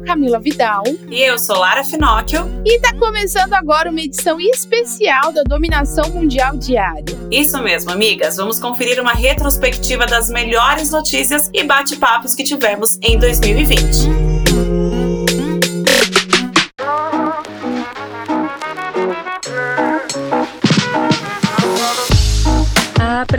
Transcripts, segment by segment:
Camila Vidal. E eu sou Lara Finocchio. E tá começando agora uma edição especial da Dominação Mundial Diária. Isso mesmo, amigas. Vamos conferir uma retrospectiva das melhores notícias e bate-papos que tivemos em 2020.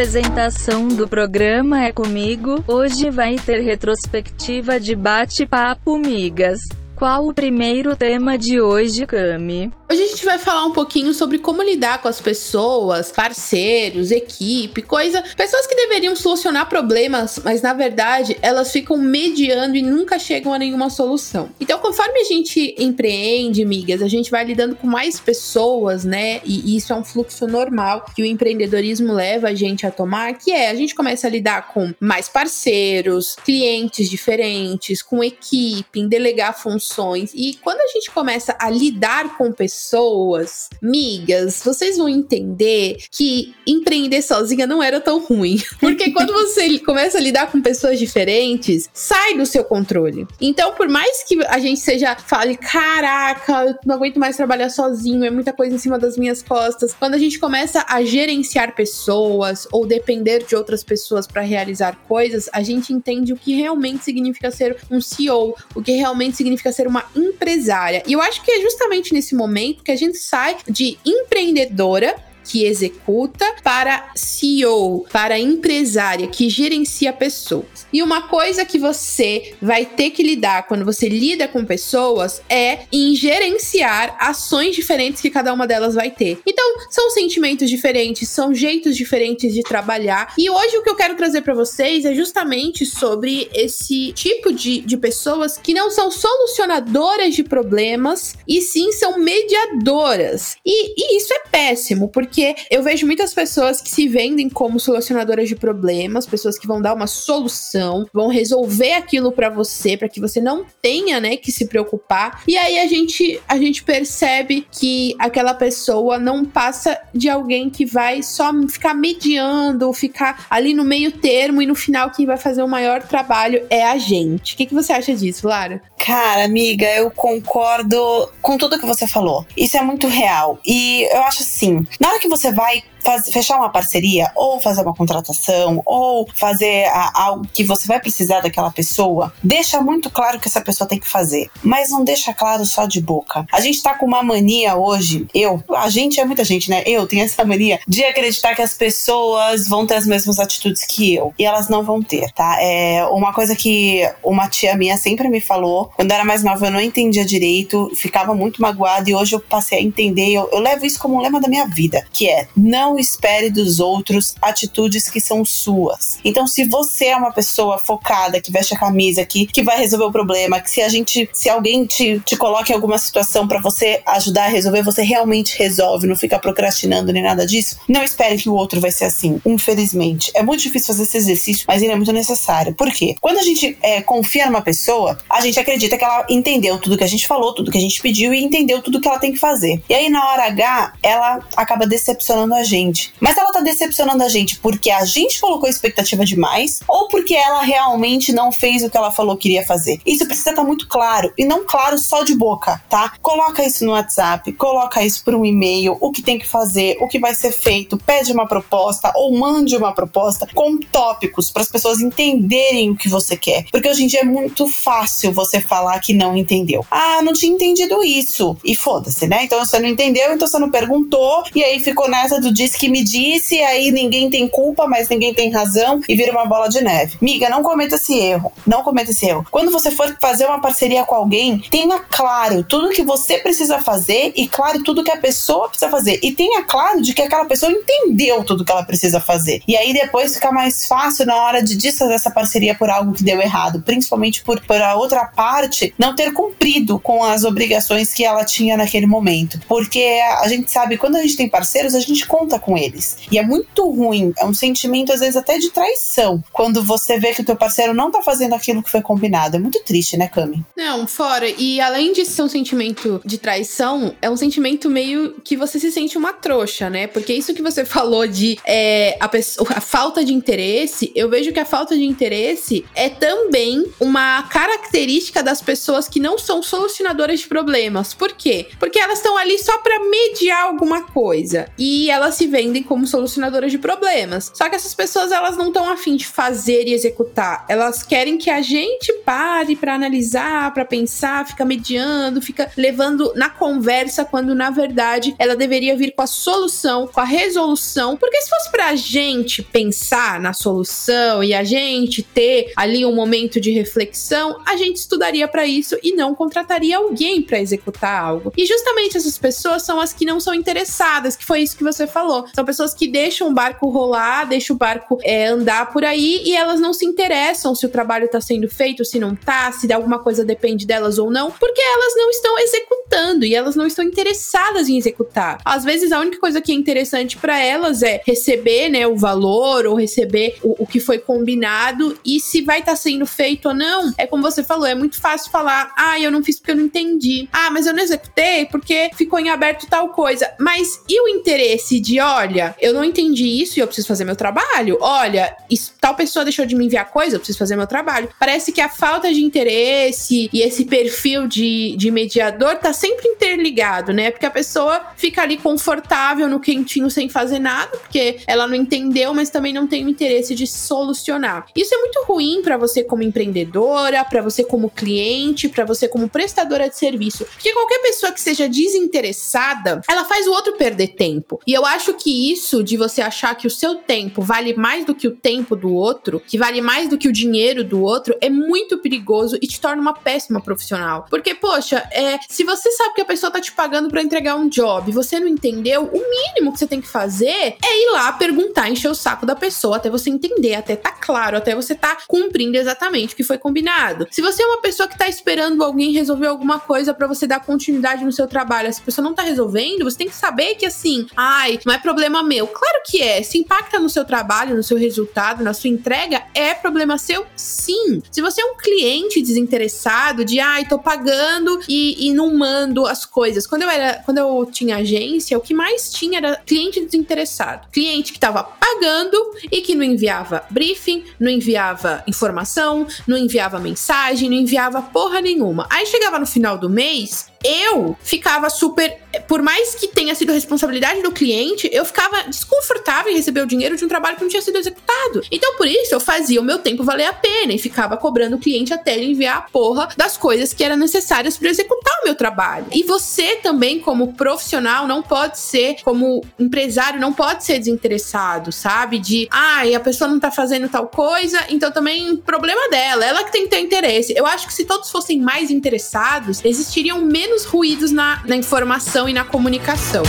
Apresentação do programa é comigo. Hoje vai ter retrospectiva de bate-papo, migas. Qual o primeiro tema de hoje, Cami? Hoje a gente vai falar um pouquinho sobre como lidar com as pessoas, parceiros, equipe, coisa. Pessoas que deveriam solucionar problemas, mas na verdade elas ficam mediando e nunca chegam a nenhuma solução. Então, conforme a gente empreende, migas, a gente vai lidando com mais pessoas, né? E isso é um fluxo normal que o empreendedorismo leva a gente a tomar, que é a gente começa a lidar com mais parceiros, clientes diferentes, com equipe, em delegar funções e quando a gente começa a lidar com pessoas, migas, vocês vão entender que empreender sozinha não era tão ruim. Porque quando você começa a lidar com pessoas diferentes, sai do seu controle. Então, por mais que a gente seja, fale, caraca, eu não aguento mais trabalhar sozinho, é muita coisa em cima das minhas costas. Quando a gente começa a gerenciar pessoas ou depender de outras pessoas para realizar coisas, a gente entende o que realmente significa ser um CEO, o que realmente significa ser ser uma empresária. E eu acho que é justamente nesse momento que a gente sai de empreendedora que executa, para CEO, para empresária que gerencia pessoas. E uma coisa que você vai ter que lidar quando você lida com pessoas é em gerenciar ações diferentes que cada uma delas vai ter. Então, são sentimentos diferentes, são jeitos diferentes de trabalhar. E hoje o que eu quero trazer para vocês é justamente sobre esse tipo de, de pessoas que não são solucionadoras de problemas e sim são mediadoras. E, e isso é péssimo, porque porque eu vejo muitas pessoas que se vendem como solucionadoras de problemas, pessoas que vão dar uma solução, vão resolver aquilo para você, para que você não tenha, né, que se preocupar. E aí a gente a gente percebe que aquela pessoa não passa de alguém que vai só ficar mediando, ficar ali no meio termo e no final quem vai fazer o maior trabalho é a gente. O que, que você acha disso, Lara? Cara, amiga, eu concordo com tudo que você falou. Isso é muito real. E eu acho assim, na hora que você vai faz, fechar uma parceria, ou fazer uma contratação, ou fazer a, algo que você vai precisar daquela pessoa, deixa muito claro que essa pessoa tem que fazer. Mas não deixa claro só de boca. A gente tá com uma mania hoje, eu, a gente é muita gente, né? Eu tenho essa mania de acreditar que as pessoas vão ter as mesmas atitudes que eu. E elas não vão ter, tá? É uma coisa que uma tia minha sempre me falou, quando era mais nova eu não entendia direito, ficava muito magoada e hoje eu passei a entender, eu, eu levo isso como um lema da minha vida, que é não espere dos outros atitudes que são suas. Então, se você é uma pessoa focada, que veste a camisa, que, que vai resolver o problema, que se a gente, se alguém te, te coloca em alguma situação para você ajudar a resolver, você realmente resolve, não fica procrastinando nem nada disso, não espere que o outro vai ser assim. Infelizmente. É muito difícil fazer esse exercício, mas ele é muito necessário. Por quê? Quando a gente é, confia numa pessoa, a gente acredita que ela entendeu tudo que a gente falou, tudo que a gente pediu e entendeu tudo que ela tem que fazer. E aí, na hora H, ela acaba decepcionando a gente. Mas ela tá decepcionando a gente porque a gente colocou expectativa demais ou porque ela realmente não fez o que ela falou que iria fazer. Isso precisa estar tá muito claro e não claro só de boca, tá? Coloca isso no WhatsApp, coloca isso por um e-mail, o que tem que fazer, o que vai ser feito, pede uma proposta ou mande uma proposta com tópicos para as pessoas entenderem o que você quer. Porque hoje em dia é muito fácil você falar que não entendeu. Ah, não tinha entendido isso. E foda-se, né? Então você não entendeu, então você não perguntou e aí ficou nessa do disse que me disse, aí ninguém tem culpa, mas ninguém tem razão e vira uma bola de neve. Miga, não cometa esse erro. Não cometa esse erro. Quando você for fazer uma parceria com alguém, tenha claro tudo que você precisa fazer e claro tudo que a pessoa precisa fazer. E tenha claro de que aquela pessoa entendeu tudo que ela precisa fazer. E aí depois fica mais fácil na hora de desfazer essa parceria por algo que deu errado, principalmente por, por a outra parte não ter cumprido com as obrigações que ela tinha naquele momento. Porque a gente sabe, quando a gente tem parceiro, parceiros, a gente conta com eles. E é muito ruim, é um sentimento às vezes até de traição, quando você vê que o teu parceiro não tá fazendo aquilo que foi combinado. É muito triste, né, Cami? Não, fora. E além de ser um sentimento de traição, é um sentimento meio que você se sente uma trouxa, né? Porque isso que você falou de é, a, a falta de interesse, eu vejo que a falta de interesse é também uma característica das pessoas que não são solucionadoras de problemas. Por quê? Porque elas estão ali só para mediar alguma coisa e elas se vendem como solucionadoras de problemas. Só que essas pessoas elas não estão afim de fazer e executar. Elas querem que a gente pare para analisar, para pensar, fica mediando, fica levando na conversa quando na verdade ela deveria vir com a solução, com a resolução. Porque se fosse pra gente pensar na solução e a gente ter ali um momento de reflexão, a gente estudaria para isso e não contrataria alguém para executar algo. E justamente essas pessoas são as que não são interessadas, que foi isso que você falou. São pessoas que deixam o barco rolar, deixam o barco é, andar por aí e elas não se interessam se o trabalho tá sendo feito, se não tá, se alguma coisa depende delas ou não, porque elas não estão executando e elas não estão interessadas em executar. Às vezes a única coisa que é interessante para elas é receber, né, o valor ou receber o, o que foi combinado e se vai estar tá sendo feito ou não. É como você falou, é muito fácil falar: "Ah, eu não fiz porque eu não entendi". "Ah, mas eu não executei porque ficou em aberto tal coisa". Mas e o interesse de, olha, eu não entendi isso e eu preciso fazer meu trabalho? Olha, isso, tal pessoa deixou de me enviar coisa, eu preciso fazer meu trabalho. Parece que a falta de interesse e esse perfil de, de mediador tá sempre interligado, né? Porque a pessoa fica ali confortável no quentinho sem fazer nada, porque ela não entendeu, mas também não tem o interesse de solucionar. Isso é muito ruim para você como empreendedora, para você como cliente, para você como prestadora de serviço. Porque qualquer pessoa que seja desinteressada, ela faz o outro perder tempo. E eu acho que isso de você achar que o seu tempo vale mais do que o tempo do outro, que vale mais do que o dinheiro do outro, é muito perigoso e te torna uma péssima profissional. Porque, poxa, é, se você sabe que a pessoa tá te pagando para entregar um job e você não entendeu, o mínimo que você tem que fazer é ir lá perguntar, encher o saco da pessoa até você entender, até tá claro, até você tá cumprindo exatamente o que foi combinado. Se você é uma pessoa que tá esperando alguém resolver alguma coisa para você dar continuidade no seu trabalho, essa pessoa não tá resolvendo, você tem que saber que assim, ai, não é problema meu. Claro que é. Se impacta no seu trabalho, no seu resultado, na sua entrega, é problema seu, sim. Se você é um cliente desinteressado, de ai, tô pagando e, e não mando as coisas. Quando eu era, quando eu tinha agência, o que mais tinha era cliente desinteressado. Cliente que tava pagando e que não enviava briefing, não enviava informação, não enviava mensagem, não enviava porra nenhuma. Aí chegava no final do mês, eu ficava super. Por mais que tenha sido responsabilidade do cliente, eu ficava desconfortável em receber o dinheiro de um trabalho que não tinha sido executado. Então, por isso, eu fazia o meu tempo valer a pena e ficava cobrando o cliente até ele enviar a porra das coisas que eram necessárias para executar o meu trabalho. E você também, como profissional, não pode ser, como empresário, não pode ser desinteressado, sabe? De, ai, ah, a pessoa não tá fazendo tal coisa, então também problema dela, ela que tem que ter interesse. Eu acho que se todos fossem mais interessados, existiriam menos menos ruídos na, na informação e na comunicação.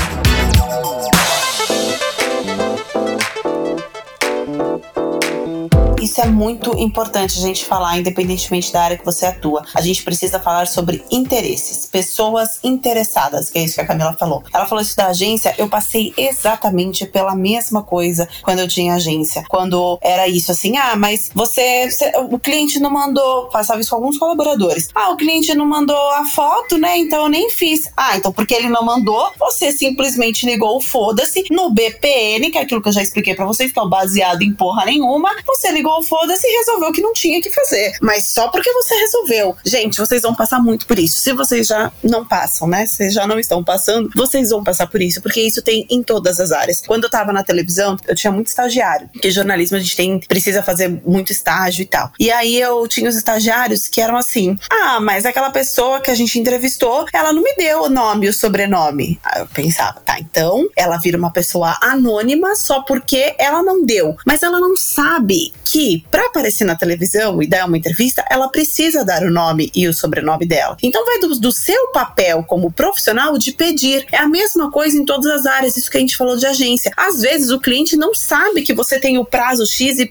Isso é muito importante a gente falar, independentemente da área que você atua. A gente precisa falar sobre interesses, pessoas interessadas, que é isso que a Camila falou. Ela falou isso da agência, eu passei exatamente pela mesma coisa quando eu tinha agência. Quando era isso assim, ah, mas você, você o cliente não mandou, passava isso com alguns colaboradores. Ah, o cliente não mandou a foto, né? Então eu nem fiz. Ah, então porque ele não mandou, você simplesmente ligou o foda-se no BPN, que é aquilo que eu já expliquei para vocês, que é baseado em porra nenhuma. Você ligou pegou foda-se e resolveu o que não tinha que fazer. Mas só porque você resolveu. Gente, vocês vão passar muito por isso. Se vocês já não passam, né? Vocês já não estão passando, vocês vão passar por isso, porque isso tem em todas as áreas. Quando eu tava na televisão, eu tinha muito estagiário, porque jornalismo a gente tem precisa fazer muito estágio e tal. E aí eu tinha os estagiários que eram assim: "Ah, mas aquela pessoa que a gente entrevistou, ela não me deu o nome e o sobrenome". Aí eu pensava: "Tá, então ela vira uma pessoa anônima só porque ela não deu". Mas ela não sabe que para aparecer na televisão e dar uma entrevista, ela precisa dar o nome e o sobrenome dela. Então vai do, do seu papel como profissional de pedir. É a mesma coisa em todas as áreas, isso que a gente falou de agência. Às vezes o cliente não sabe que você tem o prazo XYZ,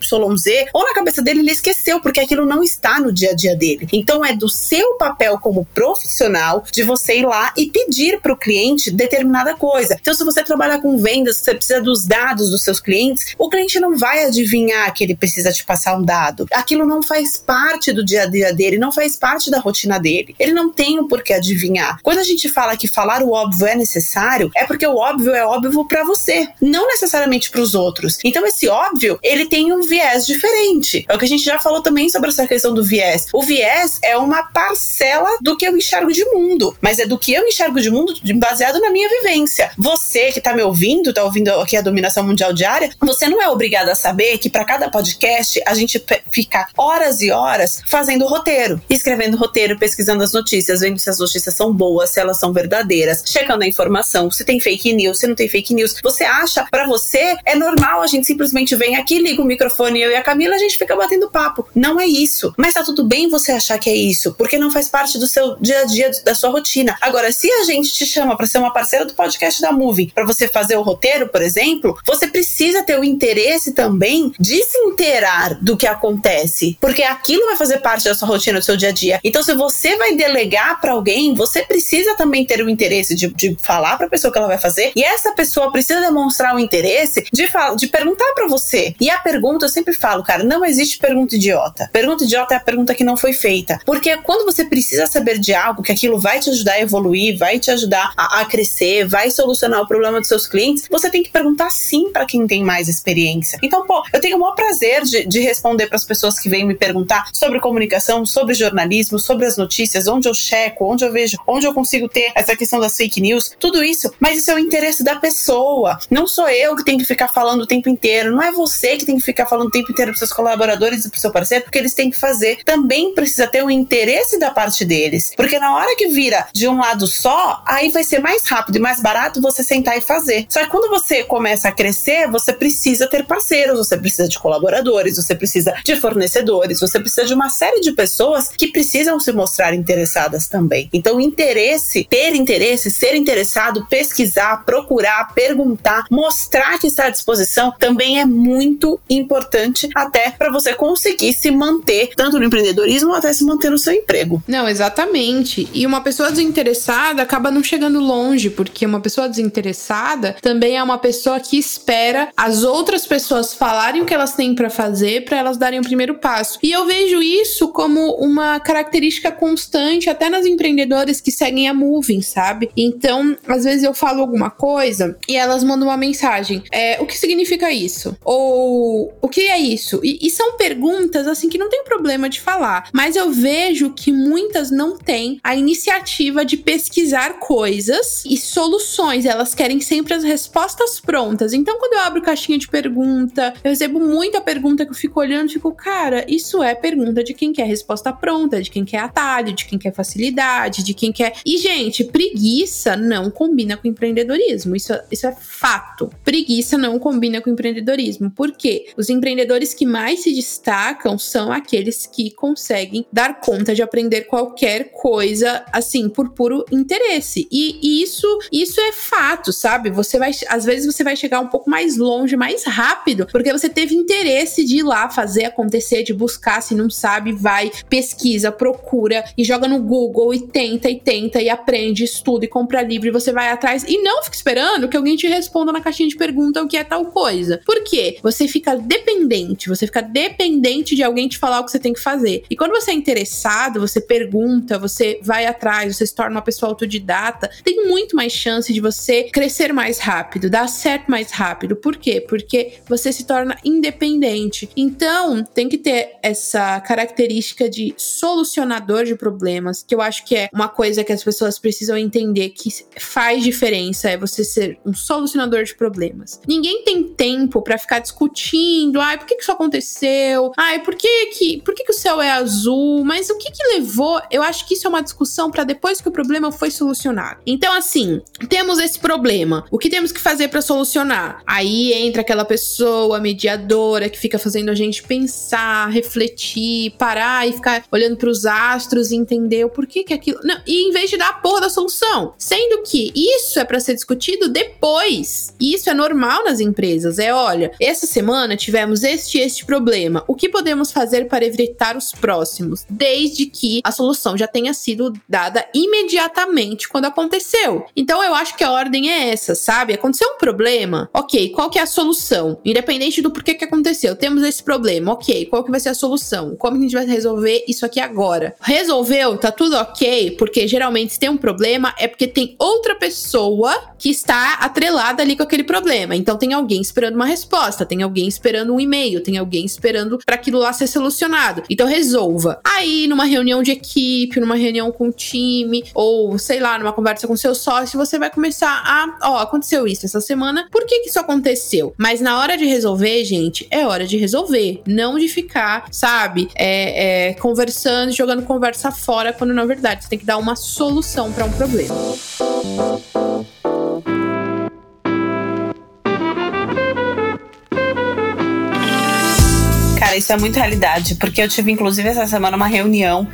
ou na cabeça dele ele esqueceu, porque aquilo não está no dia a dia dele. Então é do seu papel como profissional de você ir lá e pedir para o cliente determinada coisa. Então, se você trabalha com vendas, você precisa dos dados dos seus clientes, o cliente não vai adivinhar que ele precisa te passar um dado. Aquilo não faz parte do dia a dia dele, não faz parte da rotina dele. Ele não tem o porquê adivinhar. Quando a gente fala que falar o óbvio é necessário, é porque o óbvio é óbvio para você, não necessariamente para os outros. Então, esse óbvio, ele tem um viés diferente. É o que a gente já falou também sobre essa questão do viés. O viés é uma parcela do que eu enxergo de mundo, mas é do que eu enxergo de mundo baseado na minha vivência. Você que tá me ouvindo, tá ouvindo aqui a dominação mundial diária, você não é obrigado a saber que para cada podcast a gente fica horas e horas fazendo roteiro, escrevendo roteiro, pesquisando as notícias, vendo se as notícias são boas, se elas são verdadeiras, checando a informação, se tem fake news, se não tem fake news. Você acha, para você, é normal a gente simplesmente vem aqui, liga o microfone, eu e a Camila, a gente fica batendo papo. Não é isso. Mas tá tudo bem você achar que é isso, porque não faz parte do seu dia a dia, da sua rotina. Agora, se a gente te chama para ser uma parceira do podcast da Movie, para você fazer o roteiro, por exemplo, você precisa ter o interesse também de se inteirar do que acontece, porque aquilo vai fazer parte da sua rotina, do seu dia a dia. Então, se você vai delegar para alguém, você precisa também ter o interesse de, de falar para a pessoa que ela vai fazer, e essa pessoa precisa demonstrar o interesse de, de perguntar para você. E a pergunta, eu sempre falo, cara, não existe pergunta idiota. Pergunta idiota é a pergunta que não foi feita. Porque quando você precisa saber de algo, que aquilo vai te ajudar a evoluir, vai te ajudar a, a crescer, vai solucionar o problema dos seus clientes, você tem que perguntar sim para quem tem mais experiência. Então, pô, eu tenho o maior prazer de, de responder para as pessoas que vêm me perguntar sobre comunicação, sobre jornalismo, sobre as notícias, onde eu checo, onde eu vejo, onde eu consigo ter essa questão das fake news, tudo isso. Mas isso é o interesse da pessoa. Não sou eu que tenho que ficar falando o tempo inteiro, não é você que tem que ficar falando o tempo inteiro para seus colaboradores e para seu parceiro, porque eles têm que fazer. Também precisa ter o interesse da parte deles. Porque na hora que vira de um lado só, aí vai ser mais rápido e mais barato você sentar e fazer. Só que quando você começa a crescer, você precisa ter parceiros, você precisa de colaboradores, você precisa de fornecedores, você precisa de uma série de pessoas que precisam se mostrar interessadas também. Então, interesse, ter interesse, ser interessado, pesquisar, procurar, perguntar, mostrar que está à disposição também é muito importante até para você conseguir se manter tanto no empreendedorismo até se manter no seu emprego. Não, exatamente. E uma pessoa desinteressada acaba não chegando longe, porque uma pessoa desinteressada também é uma pessoa que espera as outras pessoas falarem o que elas têm para fazer para elas darem o primeiro passo. E eu vejo isso como uma característica constante até nas empreendedoras que seguem a Moving, sabe? Então, às vezes eu falo alguma coisa e elas mandam uma mensagem. É, o que significa isso? Ou o que é isso? E, e são perguntas assim que não tem problema de falar, mas eu vejo que muitas não têm a iniciativa de pesquisar coisas e soluções. Elas querem sempre as respostas prontas. Então, quando eu abro caixinha de pergunta, eu recebo muita pergunta eu fico olhando fico, cara, isso é pergunta de quem quer resposta pronta, de quem quer atalho, de quem quer facilidade, de quem quer. E, gente, preguiça não combina com empreendedorismo. Isso, isso é fato. Preguiça não combina com empreendedorismo. Por quê? Os empreendedores que mais se destacam são aqueles que conseguem dar conta de aprender qualquer coisa, assim, por puro interesse. E, e isso, isso é fato, sabe? Você vai, às vezes, você vai chegar um pouco mais longe, mais rápido, porque você teve interesse de ir lá fazer acontecer, de buscar, se não sabe, vai, pesquisa, procura e joga no Google e tenta e tenta e aprende, estuda e compra livro e você vai atrás e não fica esperando que alguém te responda na caixinha de pergunta o que é tal coisa. Por quê? Você fica dependente, você fica dependente de alguém te falar o que você tem que fazer. E quando você é interessado, você pergunta, você vai atrás, você se torna uma pessoa autodidata, tem muito mais chance de você crescer mais rápido, dar certo mais rápido. Por quê? Porque você se torna independente. Então, tem que ter essa característica de solucionador de problemas, que eu acho que é uma coisa que as pessoas precisam entender que faz diferença, é você ser um solucionador de problemas. Ninguém tem tempo para ficar discutindo, ai, por que, que isso aconteceu? Ai, por que que, por que que o céu é azul? Mas o que que levou? Eu acho que isso é uma discussão para depois que o problema foi solucionado. Então, assim, temos esse problema. O que temos que fazer para solucionar? Aí entra aquela pessoa mediadora que fica fazendo a gente pensar, refletir, parar e ficar olhando para os astros e entender o porquê que aquilo. Não, e em vez de dar a porra da solução. Sendo que isso é para ser discutido depois. E isso é normal nas empresas. É, olha, essa semana tivemos este e este problema. O que podemos fazer para evitar os próximos? Desde que a solução já tenha sido dada imediatamente quando aconteceu. Então eu acho que a ordem é essa, sabe? Aconteceu um problema, ok, qual que é a solução? Independente do porquê que aconteceu, temos esse problema, ok, qual que vai ser a solução? Como a gente vai resolver isso aqui agora? Resolveu, tá tudo ok, porque geralmente se tem um problema é porque tem outra pessoa que está atrelada ali com aquele problema. Então tem alguém esperando uma resposta, tem alguém esperando um e-mail, tem alguém esperando para aquilo lá ser solucionado. Então resolva. Aí numa reunião de equipe, numa reunião com o time, ou sei lá, numa conversa com seu sócio, você vai começar a, ó, aconteceu isso essa semana, por que que isso aconteceu? Mas na hora de resolver, gente, é hora de resolver, não de ficar, sabe, é, é, conversando, jogando conversa fora, quando na verdade você tem que dar uma solução para um problema. Cara, isso é muito realidade, porque eu tive, inclusive, essa semana uma reunião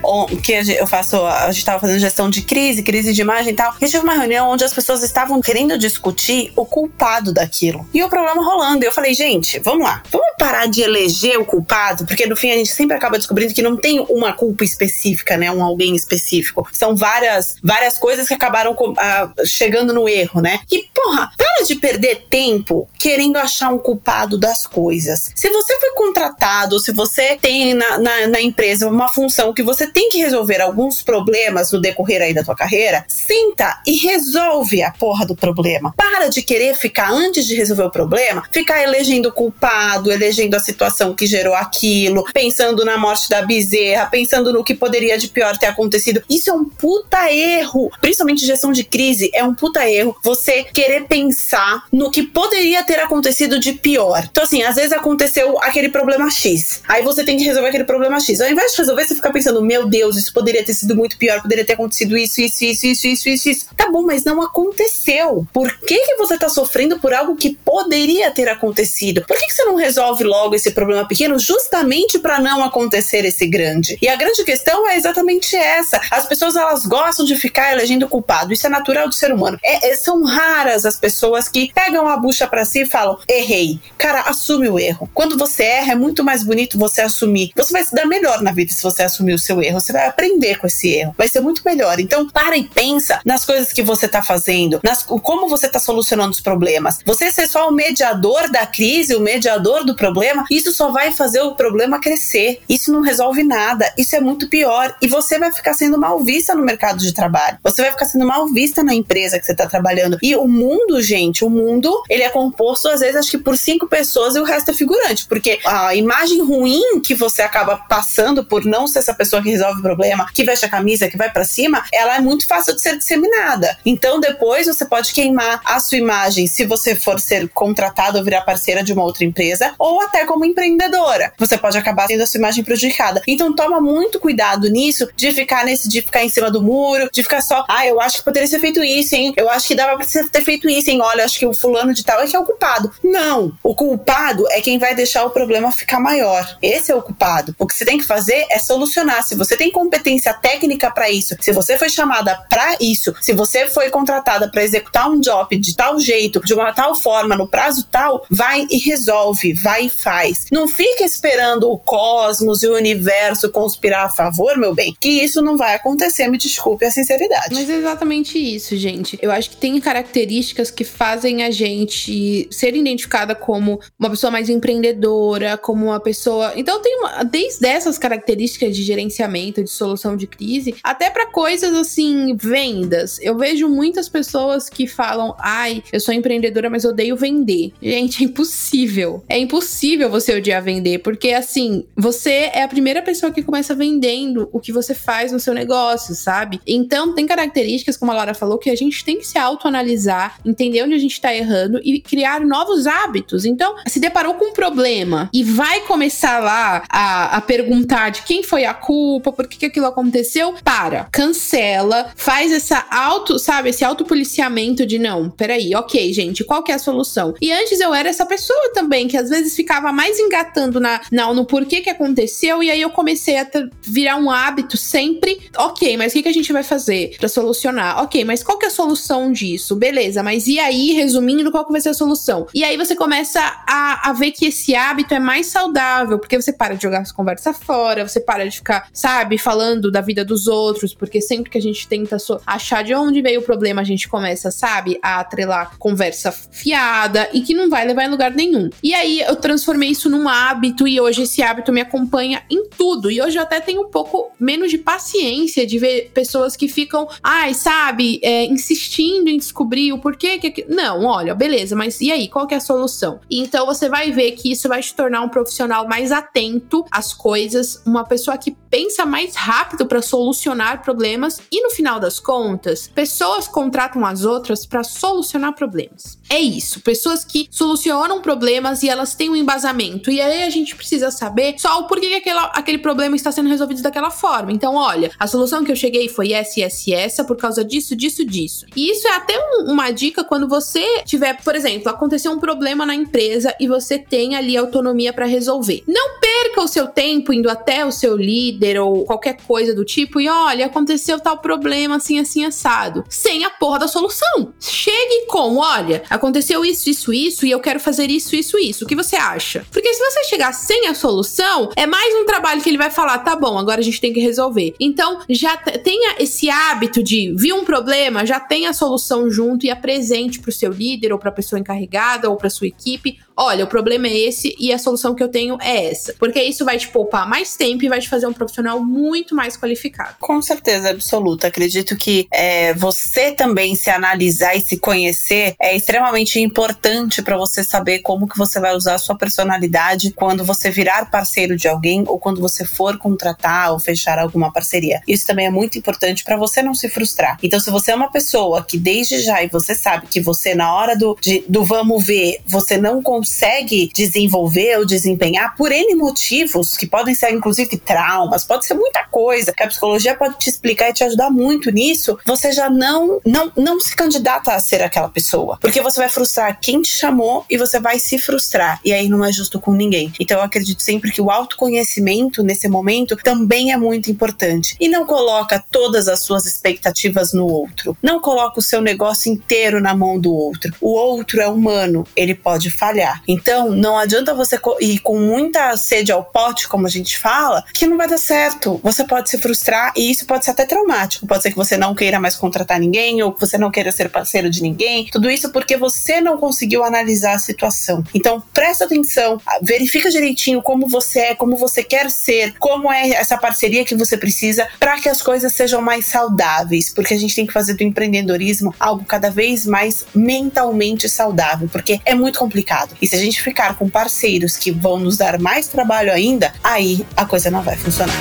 que eu faço, a gente tava fazendo gestão de crise, crise de imagem e tal. E tive uma reunião onde as pessoas estavam querendo discutir o culpado daquilo. E o problema rolando. E eu falei, gente, vamos lá, vamos parar de eleger o culpado, porque no fim a gente sempre acaba descobrindo que não tem uma culpa específica, né? Um alguém específico. São várias, várias coisas que acabaram uh, chegando no erro, né? E, porra, para de perder tempo querendo achar um culpado das coisas. Se você foi contratado ou se você tem na, na, na, empresa uma função que você tem que resolver alguns problemas no decorrer aí da tua carreira, senta e resolve a porra do problema. Para de querer ficar, antes de resolver o problema, ficar elegendo o culpado, elegendo a situação que gerou aquilo, pensando na morte da bezerra, pensando no que poderia de pior ter acontecido. Isso é um puta erro. Principalmente gestão de crise, é um puta erro você querer pensar no que poderia ter acontecido de pior. Então, assim, às vezes aconteceu aquele problema X. Aí você tem que resolver aquele problema X. Ao invés de resolver, você fica pensando, meu Deus, isso poderia ter sido muito pior, poderia ter acontecido isso, isso, isso, isso, isso, isso, isso. Tá bom, mas não aconteceu. Por que, que você tá sofrendo por algo que poderia ter acontecido? Por que, que você não resolve logo esse problema pequeno justamente para não acontecer esse grande? E a grande questão é exatamente essa. As pessoas elas gostam de ficar elegendo culpado. Isso é natural do ser humano. É, é, são raras as pessoas que pegam a bucha para si e falam: errei. Cara, assume o erro. Quando você erra, é muito mais bonito você assumir. Você vai se dar melhor na vida se você assumir o seu erro. Você vai aprender com esse erro. Vai ser muito melhor. Então, para e pensa nas coisas que você está fazendo, nas, como você está solucionando os problemas. Você ser só o mediador da crise, o mediador do problema, isso só vai fazer o problema crescer. Isso não resolve nada. Isso é muito pior. E você vai ficar sendo mal vista no mercado de trabalho. Você vai ficar sendo mal vista na empresa que você está trabalhando. E o mundo, gente, o mundo, ele é composto, às vezes, acho que por cinco pessoas e o resto é figurante. Porque a imagem imagem ruim que você acaba passando por não ser essa pessoa que resolve o problema, que veste a camisa, que vai para cima, ela é muito fácil de ser disseminada. Então depois você pode queimar a sua imagem se você for ser contratado ou virar parceira de uma outra empresa, ou até como empreendedora. Você pode acabar tendo a sua imagem prejudicada. Então toma muito cuidado nisso, de ficar nesse, de ficar em cima do muro, de ficar só, ah, eu acho que poderia ser feito isso, hein? Eu acho que dava pra ter feito isso, hein? Olha, acho que o fulano de tal é que é o culpado. Não. O culpado é quem vai deixar o problema ficar maior maior. Esse é o culpado. O que você tem que fazer é solucionar. Se você tem competência técnica para isso, se você foi chamada para isso, se você foi contratada para executar um job de tal jeito, de uma tal forma, no prazo tal, vai e resolve, vai e faz. Não fica esperando o cosmos e o universo conspirar a favor, meu bem, que isso não vai acontecer, me desculpe a sinceridade. Mas é exatamente isso, gente. Eu acho que tem características que fazem a gente ser identificada como uma pessoa mais empreendedora, como uma pessoa. Então tem uma, desde essas características de gerenciamento, de solução de crise, até para coisas assim, vendas. Eu vejo muitas pessoas que falam: "Ai, eu sou empreendedora, mas odeio vender". Gente, é impossível. É impossível você odiar vender, porque assim, você é a primeira pessoa que começa vendendo o que você faz no seu negócio, sabe? Então, tem características, como a Laura falou, que a gente tem que se autoanalisar, entender onde a gente tá errando e criar novos hábitos. Então, se deparou com um problema e vai começar lá a, a perguntar de quem foi a culpa, por que, que aquilo aconteceu, para, cancela, faz essa auto, sabe, esse autopoliciamento de não, peraí, ok, gente, qual que é a solução? E antes eu era essa pessoa também, que às vezes ficava mais engatando na, na no porquê que aconteceu, e aí eu comecei a virar um hábito sempre, ok, mas o que, que a gente vai fazer para solucionar? Ok, mas qual que é a solução disso? Beleza, mas e aí, resumindo, qual que vai ser a solução? E aí você começa a, a ver que esse hábito é mais saudável, porque você para de jogar as conversas fora, você para de ficar, sabe, falando da vida dos outros, porque sempre que a gente tenta so achar de onde veio o problema, a gente começa, sabe, a atrelar conversa fiada e que não vai levar em lugar nenhum. E aí eu transformei isso num hábito e hoje esse hábito me acompanha em tudo. E hoje eu até tenho um pouco menos de paciência de ver pessoas que ficam, ai, sabe, é, insistindo em descobrir o porquê que. Não, olha, beleza, mas e aí, qual que é a solução? Então você vai ver que isso vai te tornar um profissional mais atento às coisas, uma pessoa que pensa mais rápido para solucionar problemas e no final das contas, pessoas contratam as outras para solucionar problemas. É isso, pessoas que solucionam problemas e elas têm um embasamento. E aí a gente precisa saber só o porquê que aquela, aquele problema está sendo resolvido daquela forma. Então, olha, a solução que eu cheguei foi essa, essa essa por causa disso, disso, disso. E isso é até um, uma dica quando você tiver, por exemplo, aconteceu um problema na empresa e você tem ali autonomia para resolver. Não perca o seu tempo indo até o seu líder ou qualquer coisa do tipo e olha, aconteceu tal problema assim, assim, assado. Sem a porra da solução. Chegue com, olha, aconteceu isso, isso, isso e eu quero fazer isso, isso, isso. O que você acha? Porque se você chegar sem a solução, é mais um trabalho que ele vai falar, tá bom, agora a gente tem que resolver. Então, já tenha esse hábito de vir um problema, já tenha a solução junto e apresente para o seu líder ou para a pessoa encarregada ou para sua equipe olha, o problema é esse e a solução que eu tenho é essa. Porque isso vai te poupar mais tempo e vai te fazer um profissional muito mais qualificado. Com certeza absoluta. Acredito que é, você também se analisar e se conhecer é extremamente importante para você saber como que você vai usar a sua personalidade quando você virar parceiro de alguém ou quando você for contratar ou fechar alguma parceria. Isso também é muito importante para você não se frustrar. Então, se você é uma pessoa que desde já e você sabe que você na hora do, de, do vamos ver, você não consegue consegue desenvolver ou desempenhar por N motivos, que podem ser inclusive traumas, pode ser muita coisa, que a psicologia pode te explicar e te ajudar muito nisso, você já não, não, não se candidata a ser aquela pessoa. Porque você vai frustrar quem te chamou e você vai se frustrar. E aí não é justo com ninguém. Então eu acredito sempre que o autoconhecimento nesse momento também é muito importante. E não coloca todas as suas expectativas no outro. Não coloca o seu negócio inteiro na mão do outro. O outro é humano, ele pode falhar. Então, não adianta você ir com muita sede ao pote, como a gente fala, que não vai dar certo. Você pode se frustrar e isso pode ser até traumático. Pode ser que você não queira mais contratar ninguém ou que você não queira ser parceiro de ninguém. Tudo isso porque você não conseguiu analisar a situação. Então, presta atenção, verifica direitinho como você é, como você quer ser, como é essa parceria que você precisa para que as coisas sejam mais saudáveis, porque a gente tem que fazer do empreendedorismo algo cada vez mais mentalmente saudável, porque é muito complicado. E se a gente ficar com parceiros que vão nos dar mais trabalho ainda, aí a coisa não vai funcionar.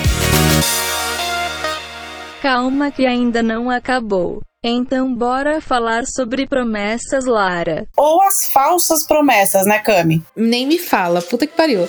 Calma que ainda não acabou. Então bora falar sobre promessas, Lara. Ou as falsas promessas, né, Cami? Nem me fala, puta que pariu.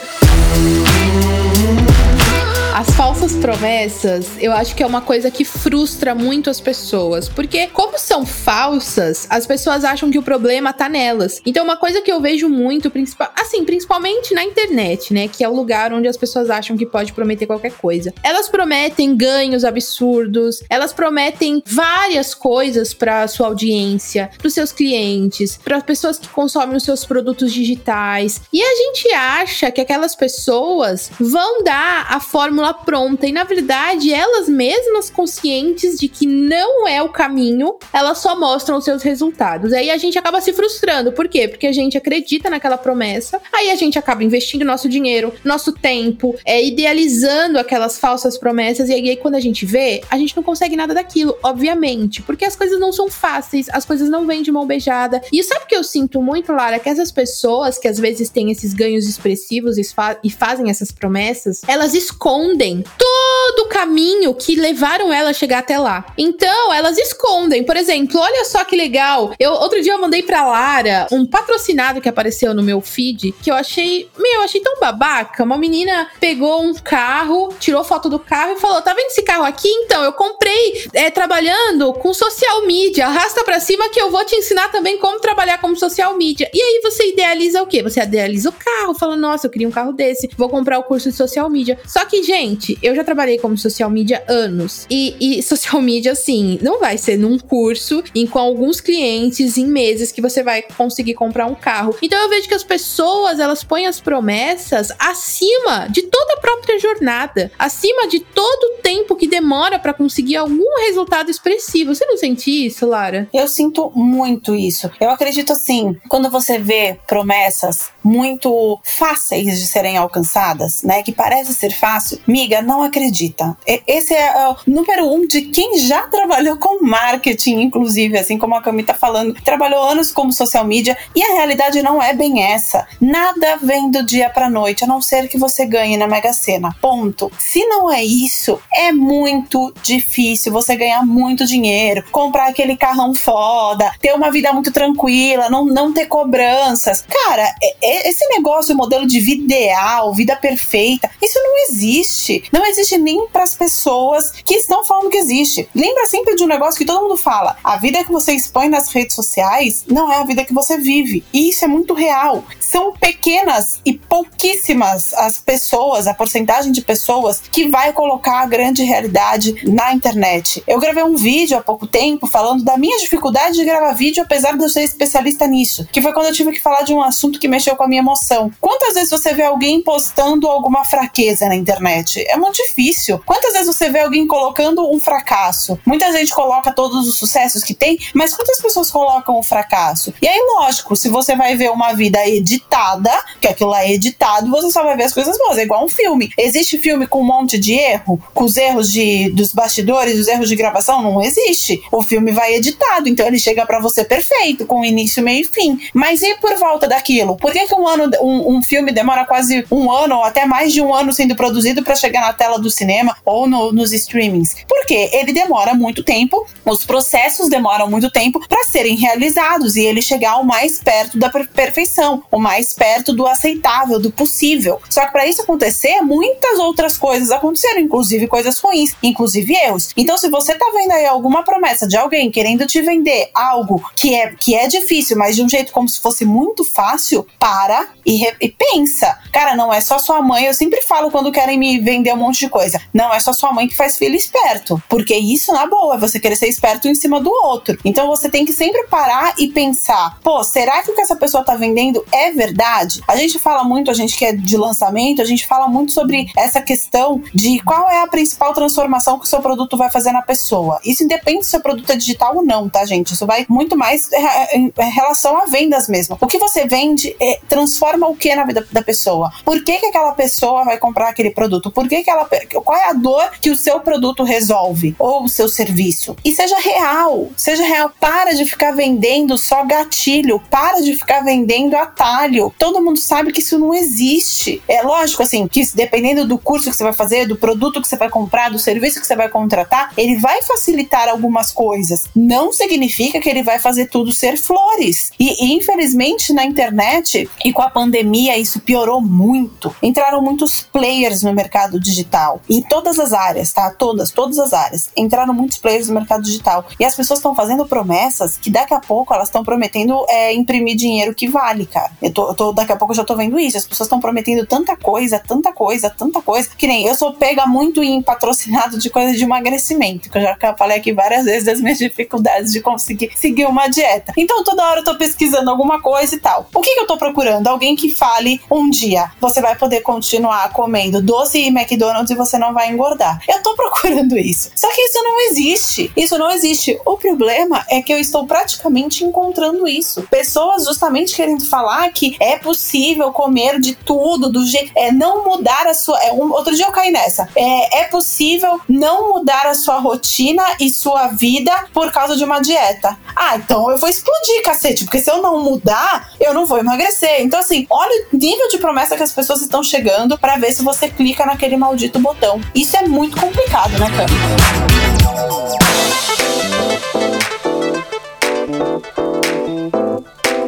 As falsas promessas, eu acho que é uma coisa que frustra muito as pessoas. Porque, como são falsas, as pessoas acham que o problema tá nelas. Então, uma coisa que eu vejo muito, principal, assim, principalmente na internet, né? Que é o lugar onde as pessoas acham que pode prometer qualquer coisa. Elas prometem ganhos absurdos, elas prometem várias coisas para sua audiência, para seus clientes, para as pessoas que consomem os seus produtos digitais. E a gente acha que aquelas pessoas vão dar a fórmula fórmula pronta. E na verdade, elas mesmas conscientes de que não é o caminho, elas só mostram os seus resultados. Aí a gente acaba se frustrando. Por quê? Porque a gente acredita naquela promessa, aí a gente acaba investindo nosso dinheiro, nosso tempo, é, idealizando aquelas falsas promessas, e aí quando a gente vê, a gente não consegue nada daquilo, obviamente. Porque as coisas não são fáceis, as coisas não vêm de mão beijada. E sabe o que eu sinto muito, Lara? Que essas pessoas que às vezes têm esses ganhos expressivos e, fa e fazem essas promessas, elas escondem escondem todo o caminho que levaram ela a chegar até lá. Então, elas escondem. Por exemplo, olha só que legal. Eu outro dia eu mandei pra Lara um patrocinado que apareceu no meu feed que eu achei, meu, eu achei tão babaca. Uma menina pegou um carro, tirou foto do carro e falou: "Tá vendo esse carro aqui? Então, eu comprei é, trabalhando com social media. Arrasta para cima que eu vou te ensinar também como trabalhar como social media". E aí você idealiza o quê? Você idealiza o carro, fala: "Nossa, eu queria um carro desse, vou comprar o curso de social media". Só que, gente, eu já trabalhei como social media anos. E, e social media, assim, não vai ser num curso e com alguns clientes em meses que você vai conseguir comprar um carro. Então eu vejo que as pessoas, elas põem as promessas acima de toda a própria jornada, acima de todo o tempo que demora para conseguir algum resultado expressivo. Você não sente isso, Lara? Eu sinto muito isso. Eu acredito assim, quando você vê promessas muito fáceis de serem alcançadas, né, que parece ser fácil, miga, não acredita. Esse é o número um de quem já trabalhou com marketing, inclusive, assim como a Cami tá falando, trabalhou anos como social media e a realidade não é bem essa. Nada vem do dia pra noite, a não ser que você ganhe na Mega Sena. Ponto. Se não é isso, é muito difícil você ganhar muito dinheiro, comprar aquele carrão foda, ter uma vida muito tranquila, não, não ter cobranças. Cara, é, é, esse negócio, modelo de vida ideal, vida perfeita, isso não existe. Não existe nem para as pessoas que estão falando que existe. Lembra sempre de um negócio que todo mundo fala: a vida que você expõe nas redes sociais não é a vida que você vive. E isso é muito real. São pequenas e pouquíssimas as pessoas, a porcentagem de pessoas que vai colocar a grande realidade na internet. Eu gravei um vídeo há pouco tempo falando da minha dificuldade de gravar vídeo, apesar de eu ser especialista nisso, que foi quando eu tive que falar de um assunto que mexeu com a minha emoção. Quantas vezes você vê alguém postando alguma fraqueza na internet? É muito difícil. Quantas vezes você vê alguém colocando um fracasso? Muita gente coloca todos os sucessos que tem, mas quantas pessoas colocam o fracasso? E aí, lógico, se você vai ver uma vida editada, que aquilo lá é editado, você só vai ver as coisas boas. É igual um filme. Existe filme com um monte de erro, com os erros de, dos bastidores, os erros de gravação? Não existe. O filme vai editado, então ele chega para você perfeito, com início, meio e fim. Mas e por volta daquilo? Por que, que um ano, um, um filme demora quase um ano ou até mais de um ano sendo produzido para chegar na tela do cinema ou no, nos streamings? Porque ele demora muito tempo, os processos demoram muito tempo para serem realizados e ele chegar o mais perto da perfeição, o mais perto do aceitável, do possível. Só que para isso acontecer, muitas outras coisas aconteceram, inclusive coisas ruins, inclusive erros. Então, se você tá vendo aí alguma promessa de alguém querendo te vender algo que é, que é difícil, mas de um jeito como se fosse muito fácil, para e, e pensa. Cara, não é só sua mãe. Eu sempre falo quando querem me vender um monte de coisa. Não é só sua mãe que faz filho esperto. Porque isso, na boa, é você querer ser esperto em cima do outro. Então você tem que sempre parar e pensar: pô, será que o que essa pessoa tá vendendo é verdade? A gente fala muito, a gente que é de lançamento, a gente fala muito sobre essa questão de qual é a principal transformação que o seu produto vai fazer na pessoa. Isso independe se o seu produto é digital ou não, tá, gente? Isso vai muito mais em relação a vendas mesmo. O que você vende é, transforma o que na vida da pessoa? Por que, que aquela pessoa vai comprar aquele produto? Por que, que ela. Qual é a dor que o seu produto resolve? Ou o seu serviço? E seja real. Seja real. Para de ficar vendendo só gatilho. Para de ficar vendendo atalho. Todo mundo sabe que isso não existe. É lógico, assim, que dependendo do curso que você vai fazer, do produto que você vai comprar, do serviço que você vai contratar, ele vai facilitar algumas coisas. Não significa que ele vai fazer tudo ser flores. E, infelizmente, na internet e com a pandemia, isso piorou muito. Entraram muitos players no mercado digital. Em todas as áreas, tá? Todas, todas as áreas. Entraram muitos players no mercado digital. E as pessoas estão fazendo promessas que daqui a pouco elas estão prometendo é, imprimir dinheiro que vale, cara. Eu tô, eu tô, daqui a pouco eu já tô vendo isso. As pessoas estão prometendo tanta coisa, tanta coisa, tanta coisa. Que nem eu sou pega muito em patrocinado de coisa de emagrecimento, que eu já falei aqui várias vezes das minhas dificuldades de conseguir seguir uma dieta. Então toda hora eu tô pesquisando alguma coisa e tal. O que, que eu tô procurando? Alguém que fale um dia você vai poder continuar comendo doce McDonald's e você não vai engordar. Eu tô procurando isso. Só que isso não existe. Isso não existe. O problema é que eu estou praticamente encontrando isso. Pessoas justamente querendo falar que é possível comer de tudo, do jeito. É não mudar a sua. É, um, outro dia eu caí nessa. É, é possível não mudar a sua rotina e sua vida por causa de uma dieta. Ah, então eu vou explodir, cacete, porque se eu não mudar, eu não vou emagrecer. Então, assim, olha o nível de promessa que as pessoas estão chegando para ver se você clica naquele maldito botão. Isso é muito complicado, né, Cam?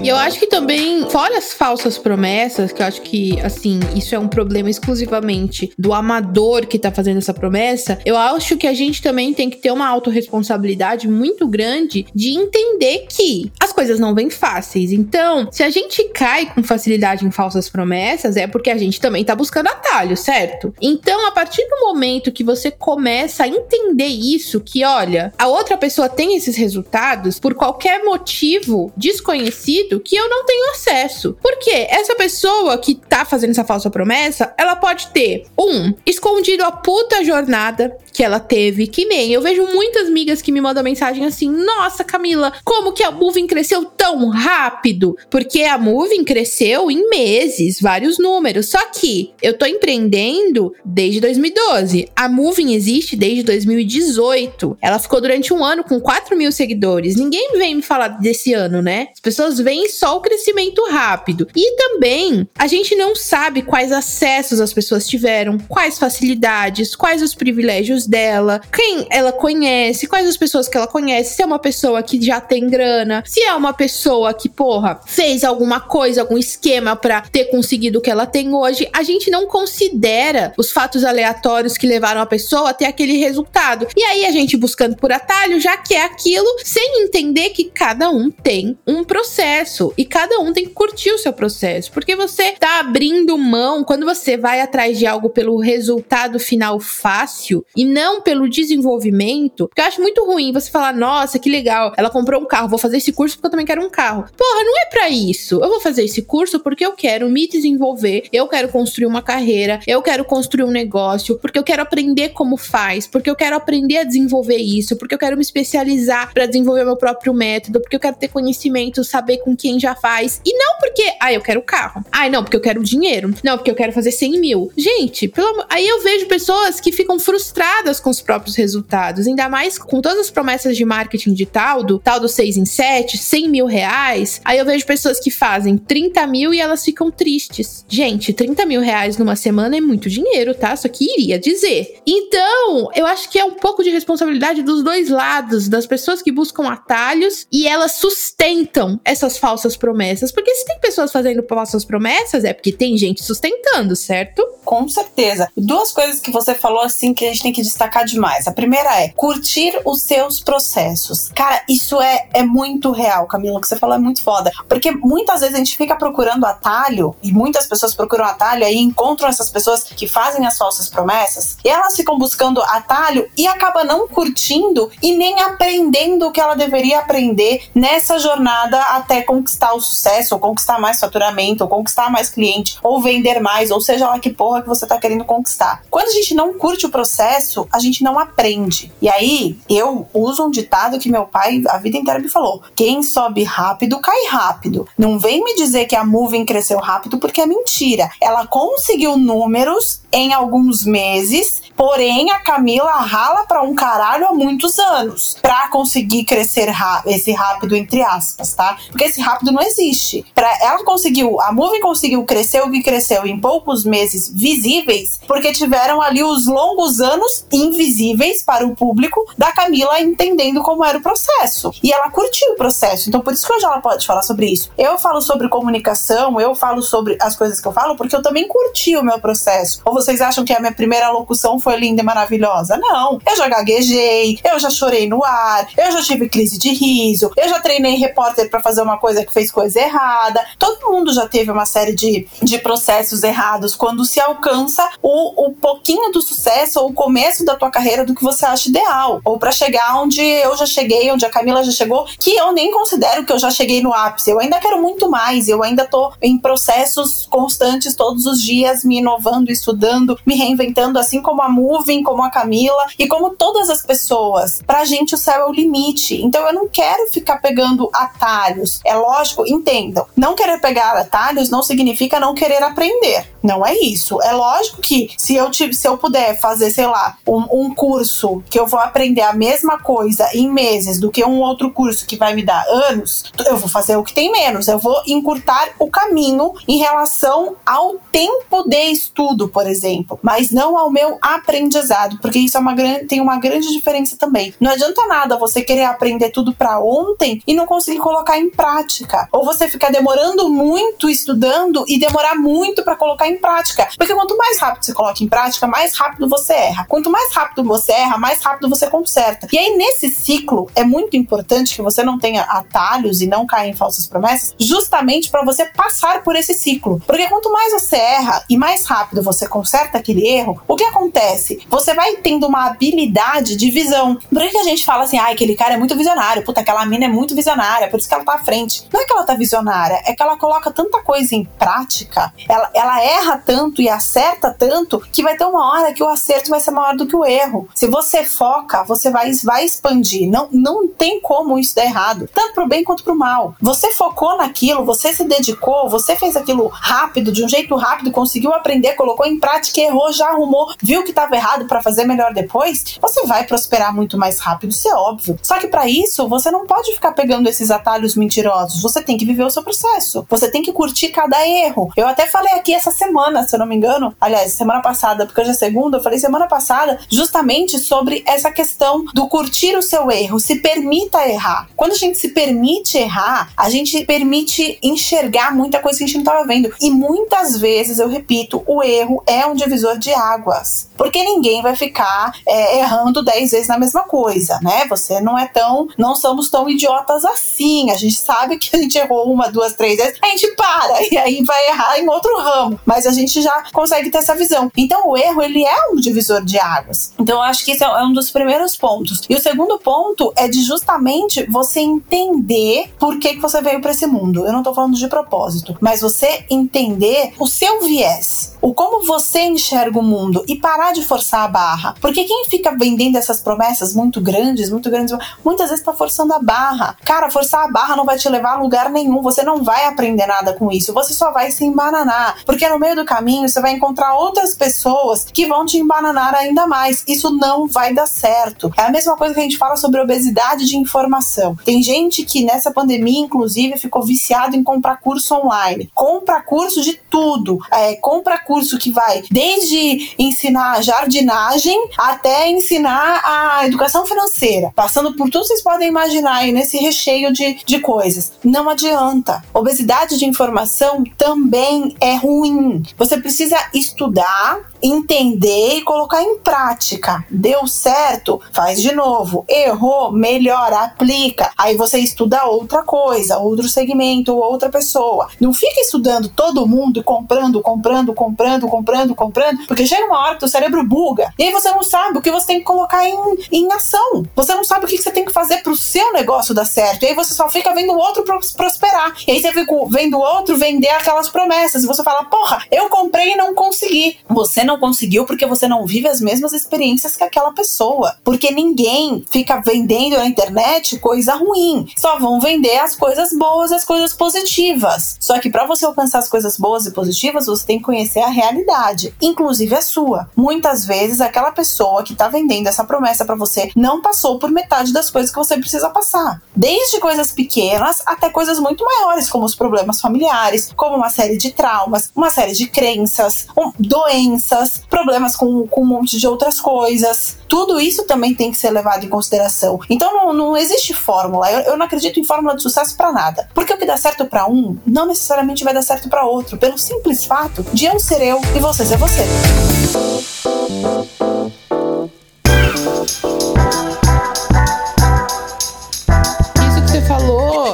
E eu acho que também, fora as falsas promessas, que eu acho que, assim, isso é um problema exclusivamente do amador que tá fazendo essa promessa, eu acho que a gente também tem que ter uma autorresponsabilidade muito grande de entender que as coisas não vêm fáceis. Então, se a gente cai com facilidade em falsas promessas, é porque a gente também tá buscando atalho, certo? Então, a partir do momento que você começa a entender isso, que olha, a outra pessoa tem esses resultados por qualquer motivo desconhecido, que eu não tenho acesso. Porque essa pessoa que tá fazendo essa falsa promessa, ela pode ter, um, escondido a puta jornada que ela teve, que nem eu vejo muitas amigas que me mandam mensagem assim: Nossa, Camila, como que a Moving cresceu tão rápido? Porque a Moving cresceu em meses, vários números. Só que eu tô empreendendo desde 2012. A Moving existe desde 2018. Ela ficou durante um ano com 4 mil seguidores. Ninguém vem me falar desse ano, né? As pessoas vêm só o crescimento rápido. E também a gente não sabe quais acessos as pessoas tiveram, quais facilidades, quais os privilégios dela, quem ela conhece, quais as pessoas que ela conhece, se é uma pessoa que já tem grana, se é uma pessoa que, porra, fez alguma coisa, algum esquema para ter conseguido o que ela tem hoje. A gente não considera os fatos aleatórios que levaram a pessoa a ter aquele resultado. E aí a gente buscando por atalho já quer aquilo sem entender que cada um tem um processo e cada um tem que curtir o seu processo, porque você tá abrindo mão quando você vai atrás de algo pelo resultado final fácil e não pelo desenvolvimento. Porque eu acho muito ruim você falar, nossa, que legal, ela comprou um carro, vou fazer esse curso porque eu também quero um carro. Porra, não é para isso. Eu vou fazer esse curso porque eu quero me desenvolver, eu quero construir uma carreira, eu quero construir um negócio, porque eu quero aprender como faz, porque eu quero aprender a desenvolver isso, porque eu quero me especializar para desenvolver meu próprio método, porque eu quero ter conhecimento, saber com quem já faz. E não porque, ah, eu quero carro. Ah, não, porque eu quero dinheiro. Não, porque eu quero fazer 100 mil. Gente, pelo, aí eu vejo pessoas que ficam frustradas com os próprios resultados. Ainda mais com todas as promessas de marketing de tal, do tal do 6 em 7, 100 mil reais. Aí eu vejo pessoas que fazem 30 mil e elas ficam tristes. Gente, 30 mil reais numa semana é muito dinheiro, tá? Só que iria dizer. Então, eu acho que é um pouco de responsabilidade dos dois lados, das pessoas que buscam atalhos e elas sustentam essas falsas promessas. Porque se tem pessoas fazendo falsas promessas, é porque tem gente sustentando, certo? Com certeza. Duas coisas que você falou assim que a gente tem que destacar demais. A primeira é curtir os seus processos. Cara, isso é, é muito real, Camila. O que você falou é muito foda. Porque muitas vezes a gente fica procurando atalho, e muitas pessoas procuram atalho aí encontram essas pessoas que fazem as falsas promessas, e elas ficam buscando atalho e acaba não curtindo e nem aprendendo o que ela deveria aprender nessa jornada até conquistar o sucesso, ou conquistar mais faturamento, ou conquistar mais cliente, ou vender mais, ou seja lá que porra que você tá querendo conquistar. Quando a gente não curte o processo, a gente não aprende. E aí, eu uso um ditado que meu pai a vida inteira me falou: quem sobe rápido, cai rápido. Não vem me dizer que a Moving cresceu rápido porque é mentira. Ela conseguiu números em alguns meses, porém a Camila rala para um caralho há muitos anos para conseguir crescer esse rápido entre aspas, tá? Porque esse rápido não existe. Para ela conseguiu, a Movie conseguiu crescer o que cresceu em poucos meses visíveis, porque tiveram ali os longos anos invisíveis para o público da Camila entendendo como era o processo. E ela curtiu o processo. Então por isso que hoje ela pode falar sobre isso. Eu falo sobre comunicação, eu falo sobre as coisas que eu falo porque eu também curti o meu processo. Ou vocês acham que a minha primeira locução foi linda e maravilhosa? Não. Eu já gaguejei, eu já chorei no ar, eu já tive crise de riso, eu já treinei repórter para fazer uma coisa que fez coisa errada. Todo mundo já teve uma série de, de processos errados quando se alcança o, o pouquinho do sucesso ou o começo da tua carreira do que você acha ideal. Ou para chegar onde eu já cheguei, onde a Camila já chegou, que eu nem considero que eu já cheguei no ápice. Eu ainda quero muito mais, eu ainda tô em processos constantes todos os dias, me inovando, estudando, me reinventando, assim como a Moving, como a Camila e como todas as pessoas. Pra gente o céu é o limite. Então eu não quero ficar pegando atalhos. É lógico, entendam. Não querer pegar atalhos não significa não querer aprender. Não é isso. É lógico que se eu, se eu puder fazer, sei lá, um, um curso que eu vou aprender a mesma coisa em meses do que um outro curso que vai me dar anos, eu vou fazer o que tem menos. Eu vou encurtar o caminho em relação ao tempo de estudo, por exemplo, mas não ao meu aprendizado, porque isso é uma grande, tem uma grande diferença também. Não adianta nada você querer aprender tudo para ontem e não conseguir colocar em prática, ou você ficar demorando muito estudando e demorar muito para colocar em prática, porque quanto mais rápido você coloca em prática, mais rápido você erra. Quanto mais rápido você erra, mais rápido você conserta. E aí nesse ciclo é muito importante que você não tenha atalhos e não caia em falsas promessas, justamente para você passar por esse ciclo. Porque quanto mais você erra e mais rápido você conserta aquele erro, o que acontece? Você vai tendo uma habilidade de visão. Por que a gente fala assim, ah, aquele cara é muito visionário, puta, aquela mina é muito visionária, por isso que ela tá à frente. Não é que ela tá visionária, é que ela coloca tanta coisa em prática, ela, ela erra tanto e acerta tanto que vai ter uma hora que o acerto vai ser maior do que o erro. Se você foca, você vai, vai expandir. Não, não tem como isso dar errado, tanto pro bem quanto pro mal. Você focou naquilo, você se dedicou, você fez aquilo rápido, de um jeito rápido, conseguiu aprender, colocou em prática, errou, já arrumou, viu que estava errado para fazer melhor depois, você vai prosperar muito mais rápido, isso é óbvio. Só que para isso, você não pode ficar pegando esses atalhos mentirosos, você tem que viver o seu processo, você tem que curtir cada erro. Eu até falei aqui essa semana, se eu não me engano, aliás, semana passada, porque hoje é segunda, eu falei semana passada, justamente sobre essa questão do curtir o seu erro, se permita errar. Quando a gente se permite errar, a gente permite enxergar muita coisa que a gente não estava vendo. E muitas vezes, eu repito, o erro é um divisor de águas. Porque ninguém vai ficar é, errando 10 vezes na mesma coisa, né? Você não é tão. Não somos tão idiotas assim. A gente sabe que a gente errou uma, duas, três vezes, a gente para e aí vai errar em outro ramo. Mas a gente já consegue ter essa visão. Então, o erro, ele é um divisor de águas. Então, eu acho que esse é um dos primeiros pontos. E o segundo ponto é de justamente você entender por que, que você veio para esse mundo. Eu não tô falando de propósito, mas você entender o seu viés, o como você enxerga o mundo e parar de forçar a barra. Porque quem fica vendendo essas promessas muito grandes, muito grandes, muitas vezes tá forçando a barra. Cara, forçar a barra não vai te levar a lugar nenhum, você não vai aprender nada com isso, você só vai se embananar. Porque no meio do caminho você vai encontrar outras pessoas que vão te embananar ainda mais. Isso não vai dar certo. É a mesma coisa que a gente fala sobre obesidade de informação. Tem gente que nessa pandemia, inclusive, ficou viciado em comprar curso online. Compra curso de tudo. É, compra curso que vai desde ensinar jardinagem até ensinar a educação financeira. Passando por tudo que vocês podem imaginar aí nesse recheio de, de coisas. Não adianta. Obesidade de informação também é ruim. Você precisa estudar, entender e colocar em prática. Deu certo? Faz de novo. Errou? Melhora, aplica. Aí você estuda outra coisa, outro segmento, outra pessoa. Não fica estudando todo mundo, comprando, comprando, comprando, comprando, comprando, porque chega uma hora que o cérebro buga. E aí você não sabe o que você tem que colocar em, em ação. Você não sabe o que você tem que fazer pro seu negócio dar certo. E aí você só fica vendo o outro prosperar. E aí você fica vendo o outro vender aquelas promessas. E você fala, porra, eu comprei e não consegui. Você não conseguiu porque você não vive as mesmas experiências que aquela pessoa. Porque ninguém fica vendendo na internet coisa ruim. Só vão vender as coisas boas, as coisas positivas. Só que para você alcançar as coisas boas e positivas, você tem que conhecer a realidade, inclusive a sua. Muitas vezes aquela pessoa que tá vendendo essa promessa para você não passou por metade das coisas que você precisa passar. Desde coisas pequenas até coisas muito maiores, como os problemas familiares, como uma série de traumas, uma série de crenças, um, doenças, problemas com, com um monte de outras coisas. Tudo isso também tem que ser levado em consideração. Então não, não existe fórmula. Eu, eu não acredito em fórmula de sucesso para nada. Porque o que dá certo para um não necessariamente vai dar certo para outro, pelo simples fato de eu ser eu e você ser você.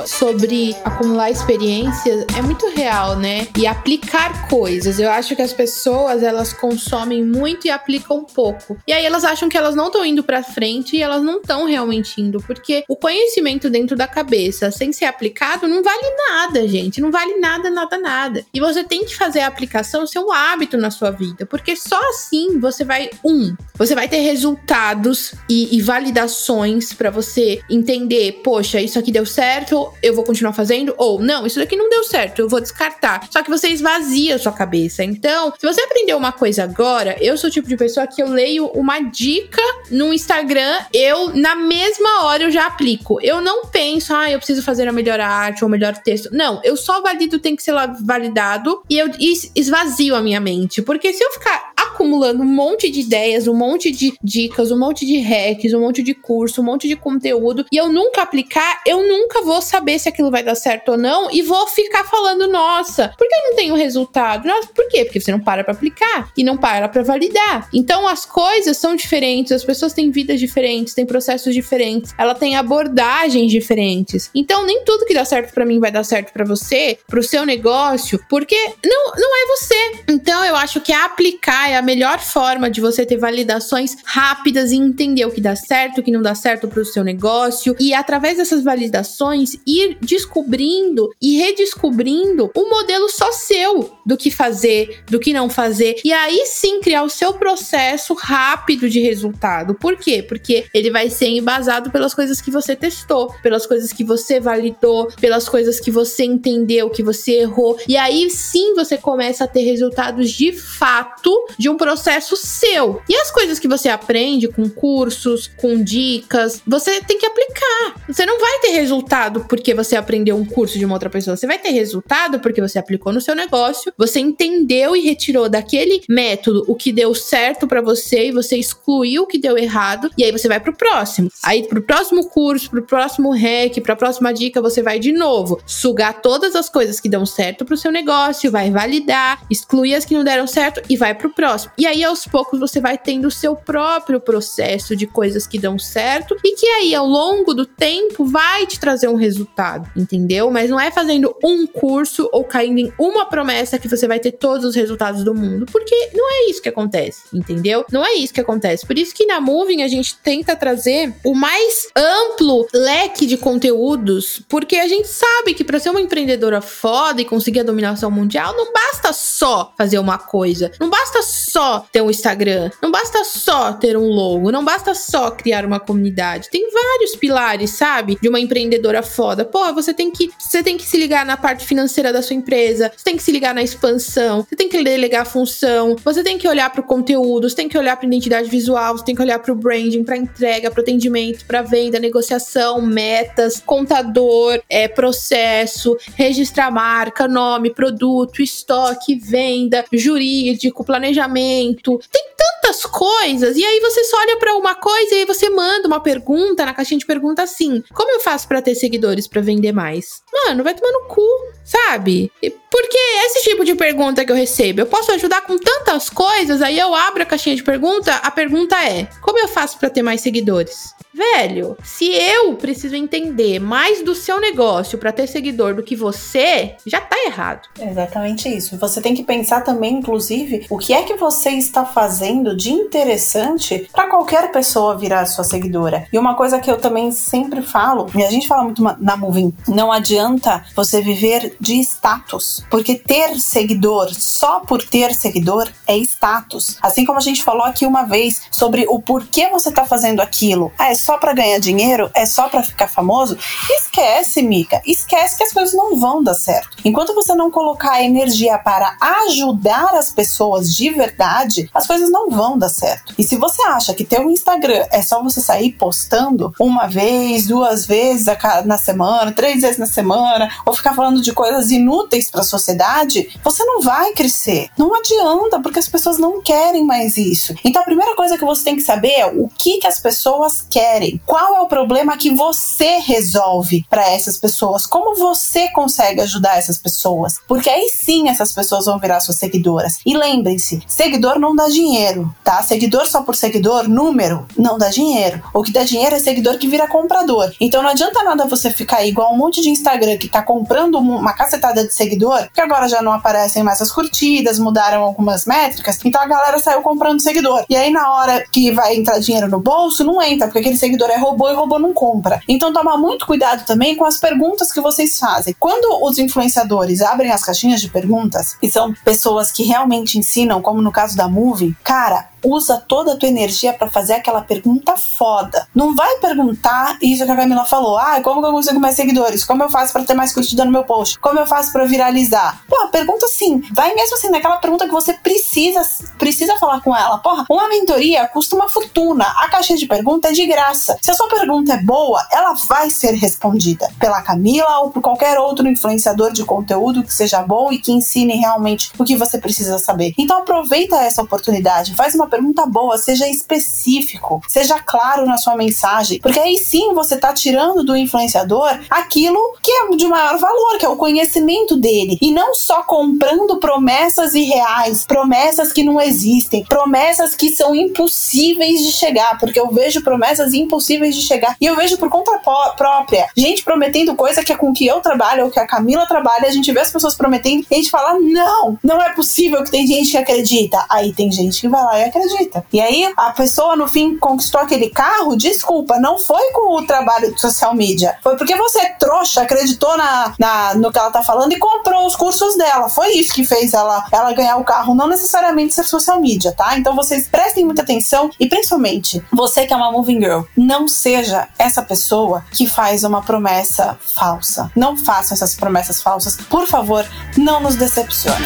Sobre acumular experiências é muito real, né? E aplicar coisas. Eu acho que as pessoas, elas consomem muito e aplicam pouco. E aí elas acham que elas não estão indo para frente e elas não estão realmente indo, porque o conhecimento dentro da cabeça, sem ser aplicado, não vale nada, gente. Não vale nada, nada, nada. E você tem que fazer a aplicação ser um hábito na sua vida, porque só assim você vai um, você vai ter resultados e, e validações para você entender, poxa, isso aqui deu certo certo, eu vou continuar fazendo, ou não, isso daqui não deu certo, eu vou descartar. Só que você esvazia a sua cabeça. Então, se você aprendeu uma coisa agora, eu sou o tipo de pessoa que eu leio uma dica no Instagram, eu, na mesma hora, eu já aplico. Eu não penso, ah, eu preciso fazer a melhor arte ou o melhor texto. Não, eu só valido tem que ser validado e eu esvazio a minha mente. Porque se eu ficar acumulando um monte de ideias, um monte de dicas, um monte de hacks, um monte de curso, um monte de conteúdo e eu nunca aplicar, eu nunca vou saber se aquilo vai dar certo ou não e vou ficar falando, nossa, por que eu não tenho resultado? Nossa, por quê? Porque você não para para aplicar e não para para validar. Então as coisas são diferentes, as pessoas têm vidas diferentes, têm processos diferentes, ela tem abordagens diferentes. Então nem tudo que dá certo para mim vai dar certo para você, pro seu negócio, porque não, não é você. Então eu acho que aplicar é a melhor forma de você ter validações rápidas e entender o que dá certo, o que não dá certo para o seu negócio e através dessas validações ir descobrindo e redescobrindo um modelo só seu do que fazer, do que não fazer e aí sim criar o seu processo rápido de resultado. Por quê? Porque ele vai ser embasado pelas coisas que você testou, pelas coisas que você validou, pelas coisas que você entendeu, que você errou. E aí sim você começa a ter resultados de fato de um processo seu. E as coisas que você aprende com cursos, com dicas, você tem que aplicar. Você não vai ter resultado porque você aprendeu um curso de uma outra pessoa. Você vai ter resultado porque você aplicou no seu negócio, você entendeu e retirou daquele método o que deu certo para você e você excluiu o que deu errado. E aí você vai pro próximo. Aí pro próximo curso, pro próximo hack, pra próxima dica, você vai de novo sugar todas as coisas que dão certo pro seu negócio, vai validar, excluir as que não deram certo e vai pro próximo. E aí, aos poucos, você vai tendo o seu próprio processo de coisas que dão certo e que aí, ao longo do tempo, vai te trazer um resultado, entendeu? Mas não é fazendo um curso ou caindo em uma promessa que você vai ter todos os resultados do mundo, porque não é isso que acontece, entendeu? Não é isso que acontece. Por isso que na Moving a gente tenta trazer o mais amplo leque de conteúdos, porque a gente sabe que para ser uma empreendedora foda e conseguir a dominação mundial, não basta só fazer uma coisa, não basta só ter um Instagram, não basta só ter um logo, não basta só criar uma comunidade. Tem vários pilares, sabe? De uma empreendedora foda. Pô, você tem que você tem que se ligar na parte financeira da sua empresa, você tem que se ligar na expansão, você tem que delegar função, você tem que olhar para o conteúdo, você tem que olhar para identidade visual, você tem que olhar para o branding, para entrega, para atendimento, para venda, negociação, metas, contador, é processo, registrar marca, nome, produto, estoque, venda, jurídico, planejamento. Tem tantas coisas. E aí você só olha para uma coisa e aí você manda uma pergunta na caixinha de pergunta assim: Como eu faço para ter seguidores para vender mais? Mano, vai tomar no cu, sabe? Porque esse tipo de pergunta que eu recebo, eu posso ajudar com tantas coisas, aí eu abro a caixinha de pergunta, a pergunta é: Como eu faço para ter mais seguidores? Velho, se eu preciso entender mais do seu negócio para ter seguidor do que você, já tá errado. Exatamente isso. Você tem que pensar também, inclusive, o que é que você está fazendo de interessante para qualquer pessoa virar sua seguidora. E uma coisa que eu também sempre falo, e a gente fala muito na Moving, não adianta você viver de status, porque ter seguidor só por ter seguidor é status. Assim como a gente falou aqui uma vez sobre o porquê você tá fazendo aquilo. Ah, é só para ganhar dinheiro, é só para ficar famoso, esquece, Mica. Esquece que as coisas não vão dar certo. Enquanto você não colocar energia para ajudar as pessoas de verdade, as coisas não vão dar certo. E se você acha que ter um Instagram é só você sair postando uma vez, duas vezes na semana, três vezes na semana, ou ficar falando de coisas inúteis para a sociedade, você não vai crescer. Não adianta, porque as pessoas não querem mais isso. Então a primeira coisa que você tem que saber é o que, que as pessoas querem querem? Qual é o problema que você resolve para essas pessoas? Como você consegue ajudar essas pessoas? Porque aí sim essas pessoas vão virar suas seguidoras. E lembrem-se, seguidor não dá dinheiro, tá? Seguidor só por seguidor, número, não dá dinheiro. O que dá dinheiro é seguidor que vira comprador. Então não adianta nada você ficar igual um monte de Instagram que tá comprando uma cacetada de seguidor, que agora já não aparecem mais as curtidas, mudaram algumas métricas, então a galera saiu comprando seguidor. E aí na hora que vai entrar dinheiro no bolso, não entra, porque aquele seguidor é robô e robô não compra. Então toma muito cuidado também com as perguntas que vocês fazem. Quando os influenciadores abrem as caixinhas de perguntas, e são pessoas que realmente ensinam, como no caso da Movie, cara, usa toda a tua energia para fazer aquela pergunta foda. Não vai perguntar isso que a Camila falou. Ah, como que eu consigo mais seguidores? Como eu faço para ter mais curtida no meu post? Como eu faço para viralizar? Pô, pergunta assim. Vai mesmo assim naquela pergunta que você precisa precisa falar com ela. Porra, uma mentoria custa uma fortuna. A caixa de pergunta é de graça. Se a sua pergunta é boa, ela vai ser respondida pela Camila ou por qualquer outro influenciador de conteúdo que seja bom e que ensine realmente o que você precisa saber. Então aproveita essa oportunidade, faz uma pergunta boa, seja específico, seja claro na sua mensagem, porque aí sim você está tirando do influenciador aquilo que é de maior valor, que é o conhecimento dele, e não só comprando promessas irreais, promessas que não existem, promessas que são impossíveis de chegar, porque eu vejo promessas impossíveis de chegar e eu vejo por conta própria gente prometendo coisa que é com que eu trabalho ou que a Camila trabalha, a gente vê as pessoas prometendo e a gente fala: não, não é possível que tem gente que acredita. Aí tem gente que vai lá e acredita. E aí a pessoa no fim conquistou aquele carro, desculpa, não foi com o trabalho de social media. Foi porque você trouxa, acreditou na, na, no que ela tá falando e comprou os cursos dela. Foi isso que fez ela, ela ganhar o carro, não necessariamente ser social media, tá? Então vocês prestem muita atenção e principalmente você que é uma moving girl, não seja essa pessoa que faz uma promessa falsa. Não façam essas promessas falsas. Por favor, não nos decepcione.